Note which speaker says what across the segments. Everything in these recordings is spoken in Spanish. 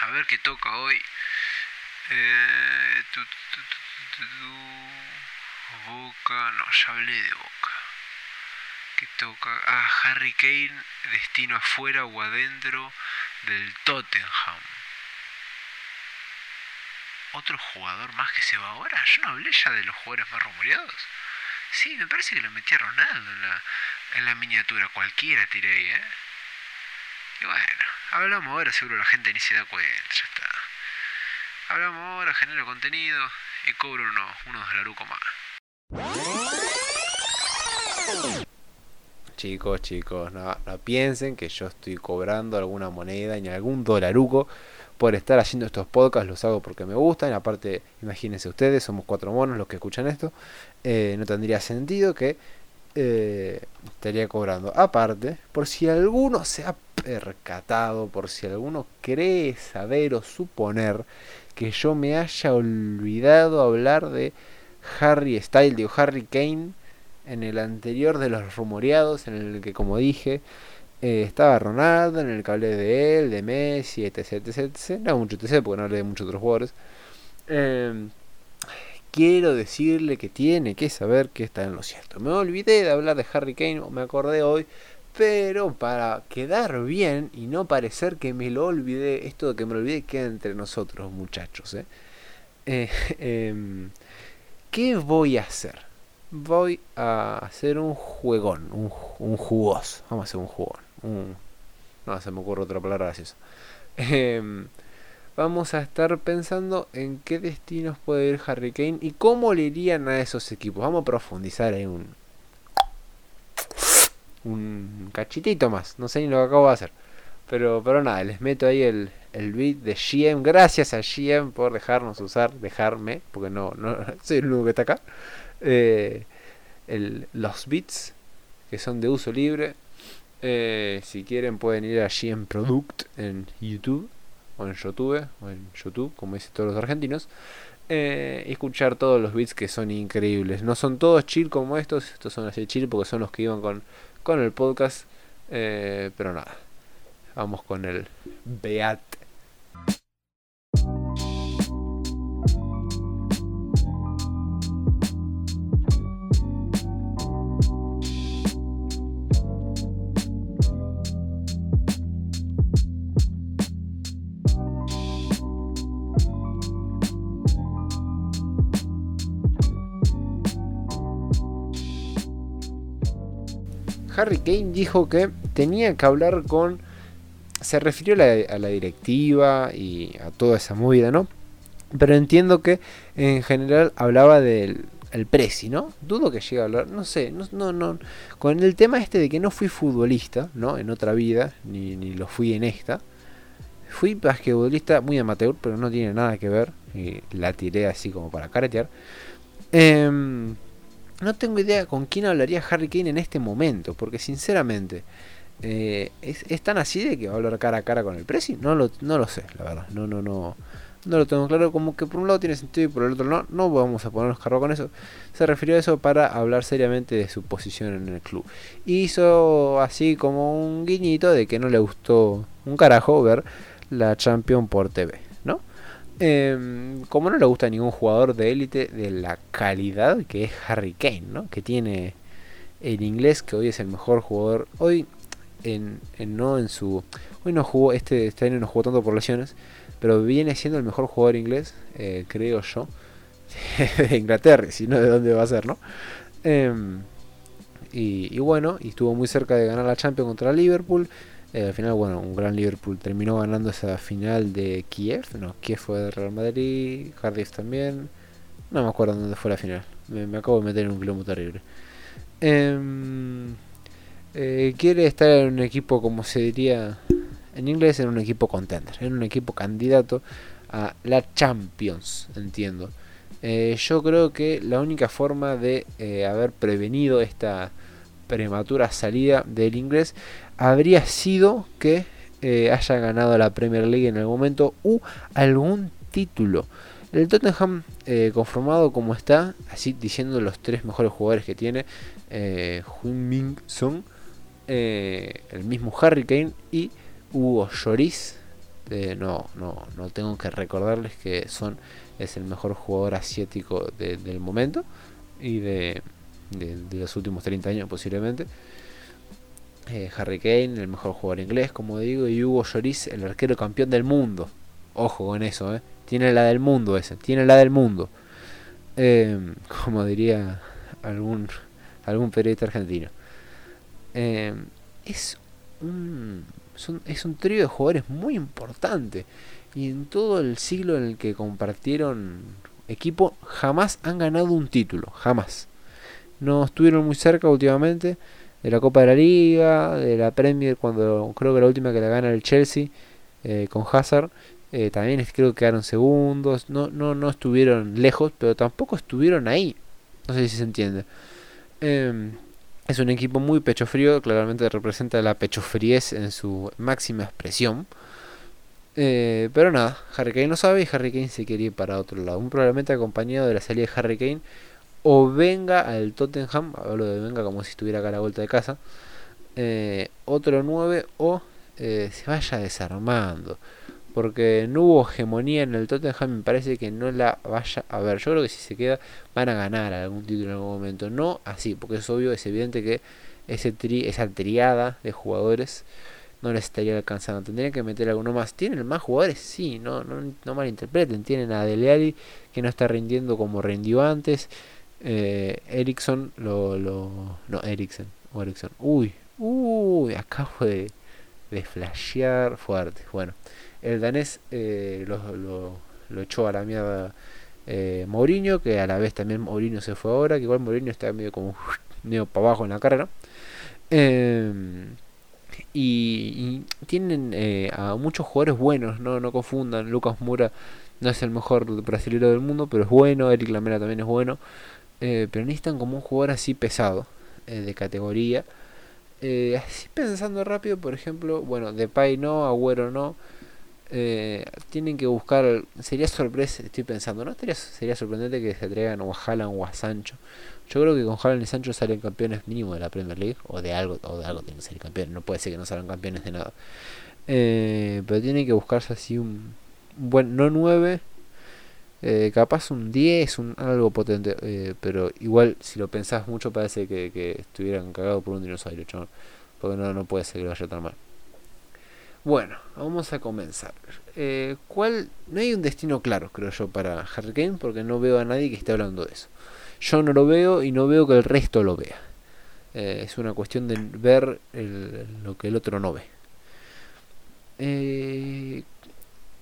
Speaker 1: A ver qué toca hoy. Eh, Boca, no, ya hablé de Boca. ¿Qué toca? Ah, Harry Kane, destino afuera o adentro del Tottenham. ¿Otro jugador más que se va ahora? Yo no hablé ya de los jugadores más rumoreados. Sí, me parece que lo metí a Ronaldo en la, en la miniatura. Cualquiera tiré ahí, ¿eh? Bueno, hablamos ahora, seguro la gente ni se da cuenta, ya está. Hablamos ahora, genero contenido y cobro unos, unos laruco más.
Speaker 2: Chicos, chicos, no, no piensen que yo estoy cobrando alguna moneda ni algún dolaruco por estar haciendo estos podcasts, los hago porque me gustan. Aparte, imagínense ustedes, somos cuatro monos los que escuchan esto. Eh, no tendría sentido que eh, estaría cobrando. Aparte, por si alguno se ha percatado, por si alguno cree saber o suponer que yo me haya olvidado hablar de Harry Style, de Harry Kane, en el anterior de los rumoreados, en el que, como dije, eh, estaba Ronaldo, en el que hablé de él, de Messi, etc, etc, etc. No mucho etc, porque no hablé de muchos otros jugadores. Eh, quiero decirle que tiene que saber que está en lo cierto. Me olvidé de hablar de Harry Kane, me acordé hoy, pero para quedar bien y no parecer que me lo olvidé, esto de que me lo olvidé queda entre nosotros, muchachos. ¿eh? Eh, em, ¿Qué voy a hacer? Voy a hacer un juegón, un, un jugoso. Vamos a hacer un jugón. No, se me ocurre otra palabra graciosa. Eh, vamos a estar pensando en qué destinos puede ir Harry Kane y cómo le irían a esos equipos. Vamos a profundizar en un, un cachitito más. No sé ni lo que acabo de hacer. Pero, pero nada, les meto ahí el, el beat de GM. Gracias a GM por dejarnos usar, dejarme, porque no, no soy el único que está acá. Eh, el, los beats que son de uso libre. Eh, si quieren pueden ir a GM Product en YouTube o en YouTube, o en YouTube, como dicen todos los argentinos, eh, escuchar todos los beats que son increíbles. No son todos chill como estos, estos son así chill porque son los que iban con, con el podcast, eh, pero nada, vamos con el Beat Harry Kane dijo que tenía que hablar con... Se refirió a la, directiva y a toda esa movida, ¿no? Pero entiendo que en general hablaba del el ¿no? Dudo que llegue a hablar, no sé, no, no. Con el tema este de que no fui futbolista, ¿no? En otra vida, ni, ni lo fui en esta. Fui basquetbolista muy amateur, pero no tiene nada que ver. Y la tiré así como para caretear. Eh, no tengo idea con quién hablaría Harry Kane en este momento, porque sinceramente, eh, ¿es, tan así de que va a hablar cara a cara con el Presi? No lo, no lo sé, la verdad. No, no, no. No lo tengo claro, como que por un lado tiene sentido y por el otro no. No vamos a ponernos cargo con eso. Se refirió a eso para hablar seriamente de su posición en el club. Hizo así como un guiñito de que no le gustó un carajo ver la Champions por TV. Eh, como no le gusta a ningún jugador de élite de la calidad que es Harry Kane, ¿no? Que tiene el inglés, que hoy es el mejor jugador. Hoy, en, no en su. Hoy no jugó, este, este, no jugó tanto por lesiones, pero viene siendo el mejor jugador inglés, eh, creo yo, de Inglaterra, si no, de dónde va a ser, ¿no? Em, y, y, bueno, y estuvo muy cerca de ganar la Champions contra Liverpool. Eh, al final, bueno, un gran Liverpool terminó ganando esa final de Kiev. No, Kiev fue de Real Madrid, Cardiff también. No me acuerdo dónde fue la final. Me, acabo de meter en un globo terrible. Em, eh, quiere estar en un equipo, como se diría en inglés, en un equipo contender, en un equipo candidato a la Champions, entiendo. Eh, yo creo que la única forma de haber prevenido esta prematura salida del inglés habría sido que eh, haya ganado la Premier League en algún momento u algún título. El Tottenham eh, conformado como está, así diciendo los tres mejores jugadores que tiene, eh, Min eh, el mismo Harry Kane y Hugo Lloris, no, no, no tengo que recordarles que Son es el mejor jugador asiático del momento y de, los últimos 30 años posiblemente. Eh, Harry Kane, el mejor jugador inglés, como digo, y Hugo Lloris, el arquero campeón del mundo. Ojo con eso, ¿eh? Tiene la del mundo ese, tiene la del mundo. Em, como diría algún, algún periodista argentino. Em, es un, es un trío de jugadores muy importante. Y en todo el siglo en el que compartieron equipo, jamás han ganado un título. Jamás. No estuvieron muy cerca últimamente de la Copa de la Liga, de la Premier, cuando creo que la última que la gana el Chelsea eh, con Hazard. Eh, también creo que quedaron segundos. No, no, no estuvieron lejos, pero tampoco estuvieron ahí. No sé si se entiende. Em, es un equipo muy pecho frío, claramente representa la pecho fríez en su máxima expresión. Eh, pero nada, Harry Kane no sabe y Harry Kane se quiere ir para otro lado. Un probablemente acompañado de la salida de Harry Kane o venga al Tottenham, hablo de venga como si estuviera acá a la vuelta de casa, eh, otro 9 o eh, se vaya desarmando. Porque no hubo hegemonía en el Tottenham, me parece que no la vaya a ver. Yo creo que si se queda van a ganar algún título en algún momento. No así, porque es obvio, es evidente que ese tri, esa triada de jugadores no les estaría alcanzando. Tendrían que meter alguno más. ¿Tienen más jugadores? Sí, no, no, no malinterpreten. Tienen a Dele que no está rindiendo como rindió antes. Eh, Ericsson lo, lo. No, Ericsson. O Ericsson. Uy, uy, acabo de, de flashear fuerte. Bueno, el danés eh, lo, lo, echó a la mierda eh, Mourinho, que a la vez también Mourinho se fue ahora, que igual Mourinho está medio como medio para abajo en la carrera. Y, tienen a muchos jugadores buenos, no, no confundan. Lucas Mura no es el mejor brasileño del mundo, pero es bueno. Eric Lamela también es bueno. Eh, pero necesitan como un jugador así pesado, eh, de categoría. así pensando rápido, por ejemplo, bueno, Depay no, Agüero no. tienen que buscar, sería sorpresa, estoy pensando, ¿no? Sería, sería sorprendente que se traigan o a Haaland o a Sancho. Yo creo que con Haaland y Sancho salen campeones mínimo de la Premier League o de algo, o de algo tienen que salir campeones. No puede ser que no salgan campeones de nada. Eh, pero tiene que buscarse así un, buen, no 9, eh, capaz un 10, un algo potente. Eh, pero igual, si lo pensás mucho, parece que, estuvieran cagados por un dinosaurio, chaval. Porque no, no puede ser que vaya tan mal. Bueno, vamos a comenzar. ¿cuál? No hay un destino claro, creo yo, para Harry Kane, porque no veo a nadie que esté hablando de eso. Yo no lo veo y no veo que el resto lo vea. Eh, es una cuestión de ver lo que el otro no ve. Eh,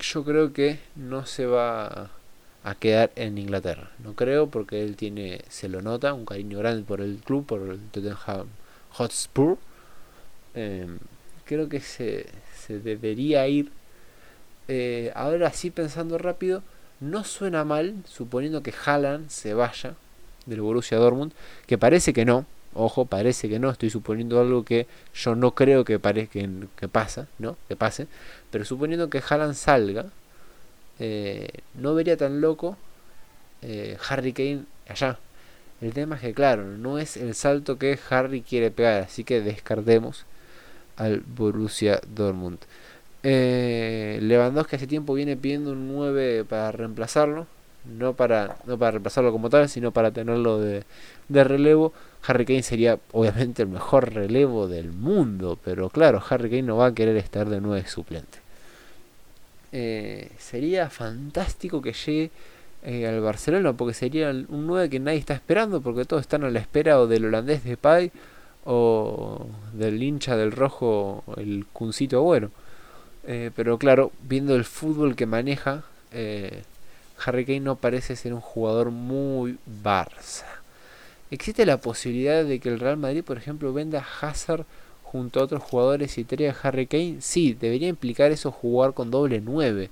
Speaker 2: yo creo que no se va a quedar en Inglaterra. No creo porque él tiene, se lo nota, un cariño grande por el club, por el Tottenham Hotspur. Eh, creo que se, se debería ir. ahora sí pensando rápido, no suena mal, suponiendo que Haaland se vaya del Borussia Dortmund, que parece que no, ojo, parece que no, estoy suponiendo algo que yo no creo que, parezca que, pasa, ¿no? Que pase, pero suponiendo que Haaland salga, eh, no vería tan loco eh, Harry Kane allá. El tema es que, claro, no es el salto que Harry quiere pegar, así que descartemos al Borussia Dortmund. Eh, Lewandowski hace tiempo viene pidiendo un 9 para reemplazarlo no para, no para reemplazarlo como tal, sino para tenerlo de, relevo. Harry Kane sería obviamente el mejor relevo del mundo, pero claro, Harry Kane no va a querer estar de nuevo suplente. Eh, sería fantástico que llegue eh, al Barcelona, porque sería un 9 que nadie está esperando, porque todos están a la espera o del holandés de Pai o del hincha del rojo, el cuncito bueno. Eh, pero claro, viendo el fútbol que maneja, Harry Kane no parece ser un jugador muy Barça. ¿Existe la posibilidad de que el Real Madrid, por ejemplo, venda Hazard junto a otros jugadores y traiga a Harry Kane? Sí, debería implicar eso jugar con doble 9,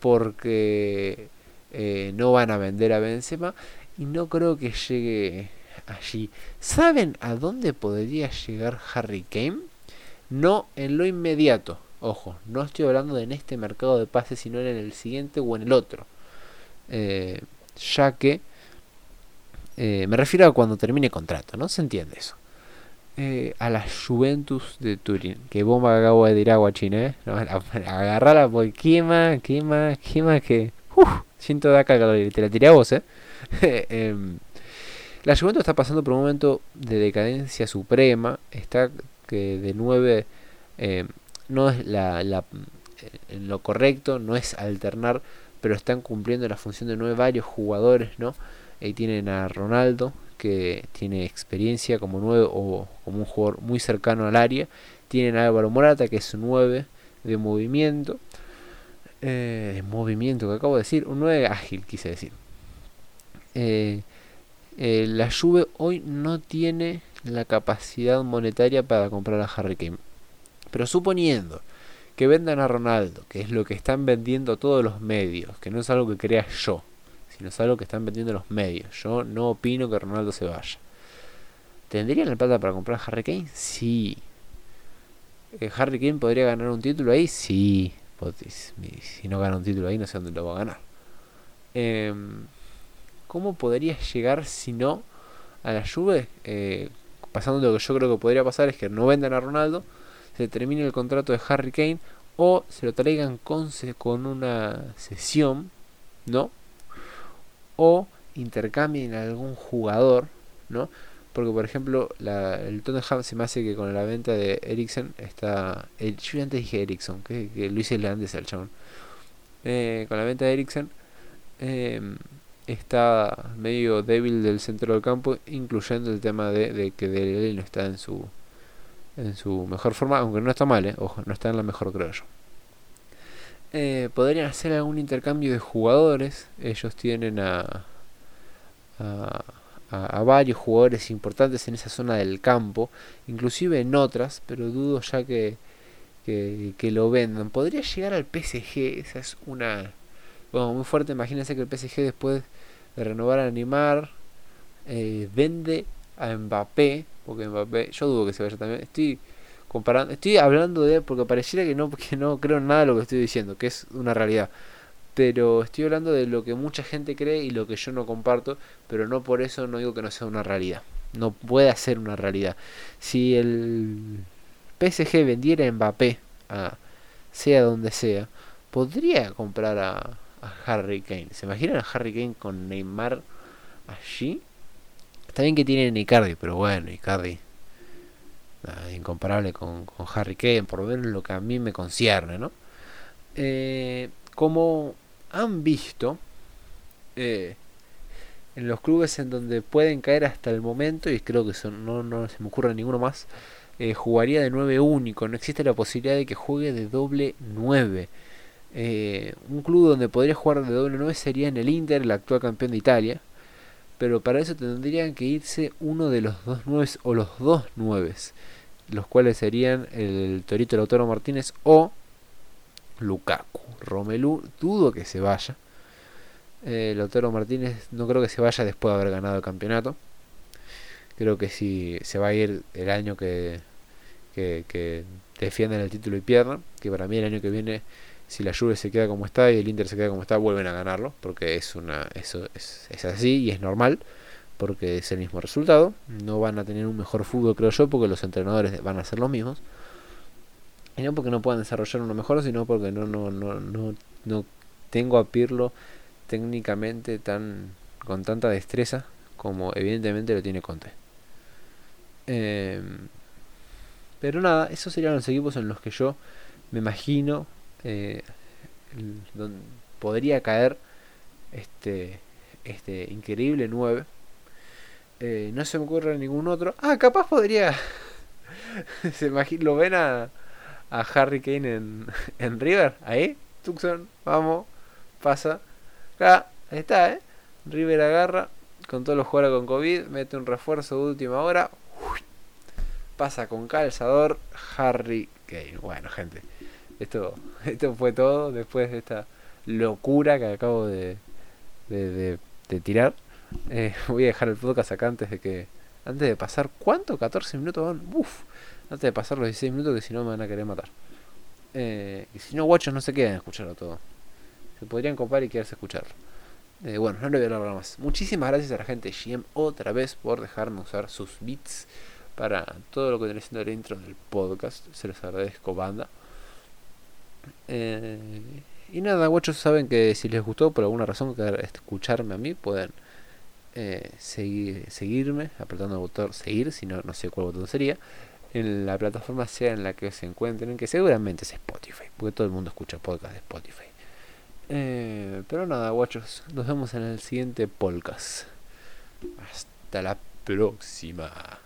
Speaker 2: porque eh, no van a vender a Benzema y no creo que llegue allí. ¿Saben a dónde podría llegar Harry Kane? No en lo inmediato. Ojo, no estoy hablando de en este mercado de pases, sino en el siguiente o en el otro. Eh, ya que eh, me refiero a cuando termine contrato, ¿no? Se entiende eso. Eh, a la Juventus de Turín. Que bomba que acabo de tirar, guachín, ¿eh? No, agarrala porque quema, quema, quema, que... Uf, siento de acá te la tiré a vos, ¿eh? Em, la Juventus está pasando por un momento de decadencia suprema. Está que de 9 em, no es la, la, en lo correcto, no es alternar, pero están cumpliendo la función de 9 varios jugadores, ¿no? Ahí tienen a Ronaldo, que tiene experiencia como 9 o como un jugador muy cercano al área. Tienen a Álvaro Morata, que es un 9 de movimiento. Eh, de movimiento que acabo de decir, un 9 ágil, quise decir. Eh, eh, la Juve hoy no tiene la capacidad monetaria para comprar a Harry Kane. Pero suponiendo que vendan a Ronaldo, que es lo que están vendiendo todos los medios, que no es algo que crea yo, sino es algo que están vendiendo los medios. Yo no opino que Ronaldo se vaya. ¿Tendrían la plata para comprar a Harry Kane? Sí. Eh, ¿Harry Kane podría ganar un título ahí? Sí. Si no gana un título ahí, no sé dónde lo va a ganar. Em, ¿Cómo podría llegar si no a la Juve? Eh, pasando lo que yo creo que podría pasar es que no vendan a Ronaldo, se termine el contrato de Harry Kane o se lo traigan con, con una sesión, ¿no? O intercambien algún jugador, ¿no? Porque, por ejemplo, la, el Tottenham se me hace que con la venta de Eriksen está. El, yo antes dije Eriksen, que, que lo hice antes al chabón. Eh, con la venta de Eriksen em, está medio débil del centro del campo, incluyendo el tema de, que Dele no está en su en su mejor forma, aunque no está mal, eh, ojo, no está en la mejor, creo yo. Eh, podrían hacer algún intercambio de jugadores. Ellos tienen a, a, varios jugadores importantes en esa zona del campo, inclusive en otras, pero dudo ya que, que, lo vendan. Podría llegar al PSG, esa es una... Bueno, muy fuerte, imagínense que el PSG después de renovar a Neymar, eh, vende a Mbappé, porque Mbappé, yo dudo que se vaya también. Estoy comparando, estoy hablando de, porque pareciera que no, porque no creo en nada de lo que estoy diciendo, que es una realidad. Pero estoy hablando de lo que mucha gente cree y lo que yo no comparto, pero no por eso no digo que no sea una realidad. No puede ser una realidad. Si el PSG vendiera Mbappé, a, sea donde sea, podría comprar a, a Harry Kane. ¿Se imaginan a Harry Kane con Neymar allí? Está bien que tiene Icardi, pero bueno, Icardi incomparable con, Harry Kane, por ver lo que a mí me concierne, ¿no? Eh, como han visto, eh, en los clubes en donde pueden caer hasta el momento, y creo que no, se me ocurre ninguno más, eh, jugaría de 9 único, no existe la posibilidad de que juegue de doble 9. un club donde podría jugar de doble 9 sería en el Inter, el actual campeón de Italia, pero para eso tendrían que irse uno de los dos 9 o los dos 9 los cuales serían el Torito Lautaro Martínez o Lukaku. Romelu dudo que se vaya. Eh, Lautaro Martínez no creo que se vaya después de haber ganado el campeonato. Creo que si se va a ir el año que, que, defiendan el título y pierdan. Que para mí el año que viene, si la Juve se queda como está y el Inter se queda como está, vuelven a ganarlo. Porque es una eso es, es así y es normal porque es el mismo resultado. No van a tener un mejor fútbol, creo yo, porque los entrenadores van a ser los mismos. Y no porque no puedan desarrollar uno mejor, sino porque no, no, no, no, no tengo a Pirlo técnicamente tan con tanta destreza como evidentemente lo tiene Conte. Em, pero nada, esos serían los equipos en los que yo me imagino eh, podría caer este, este increíble 9 eh, no se me ocurre ningún otro. Ah, capaz podría. se imagina, lo ven a, a Harry Kane en, en River. Ahí, Tucson, vamos, pasa. Acá, ahí está, ¿eh? River agarra con todos los jugadores con COVID, mete un refuerzo de última hora. pasa con calzador Harry Kane. Bueno, gente, esto, esto fue todo después de esta locura que acabo de, de, de tirar. Eh, voy a dejar el podcast acá antes de que. Antes de pasar. ¿Cuánto? 14 minutos. Antes de pasar los 16 minutos que si no me van a querer matar. Eh, y si no, guachos no se queden a escucharlo todo. Se podrían copar y quedarse a escucharlo. Eh, bueno, no le voy a hablar más. Muchísimas gracias a la gente GM otra vez por dejarme usar sus bits para todo lo que viene siendo el intro del podcast. Se los agradezco, banda. Eh, y nada, guachos, saben que si les gustó por alguna razón escucharme a mí, pueden eh, seguir, seguirme apretando el botón seguir, si no, no sé cuál botón sería, en la plataforma sea en la que se encuentren, que seguramente es Spotify, porque todo el mundo escucha podcast de Spotify. Eh, pero nada, guachos, nos vemos en el siguiente podcast. Hasta la próxima.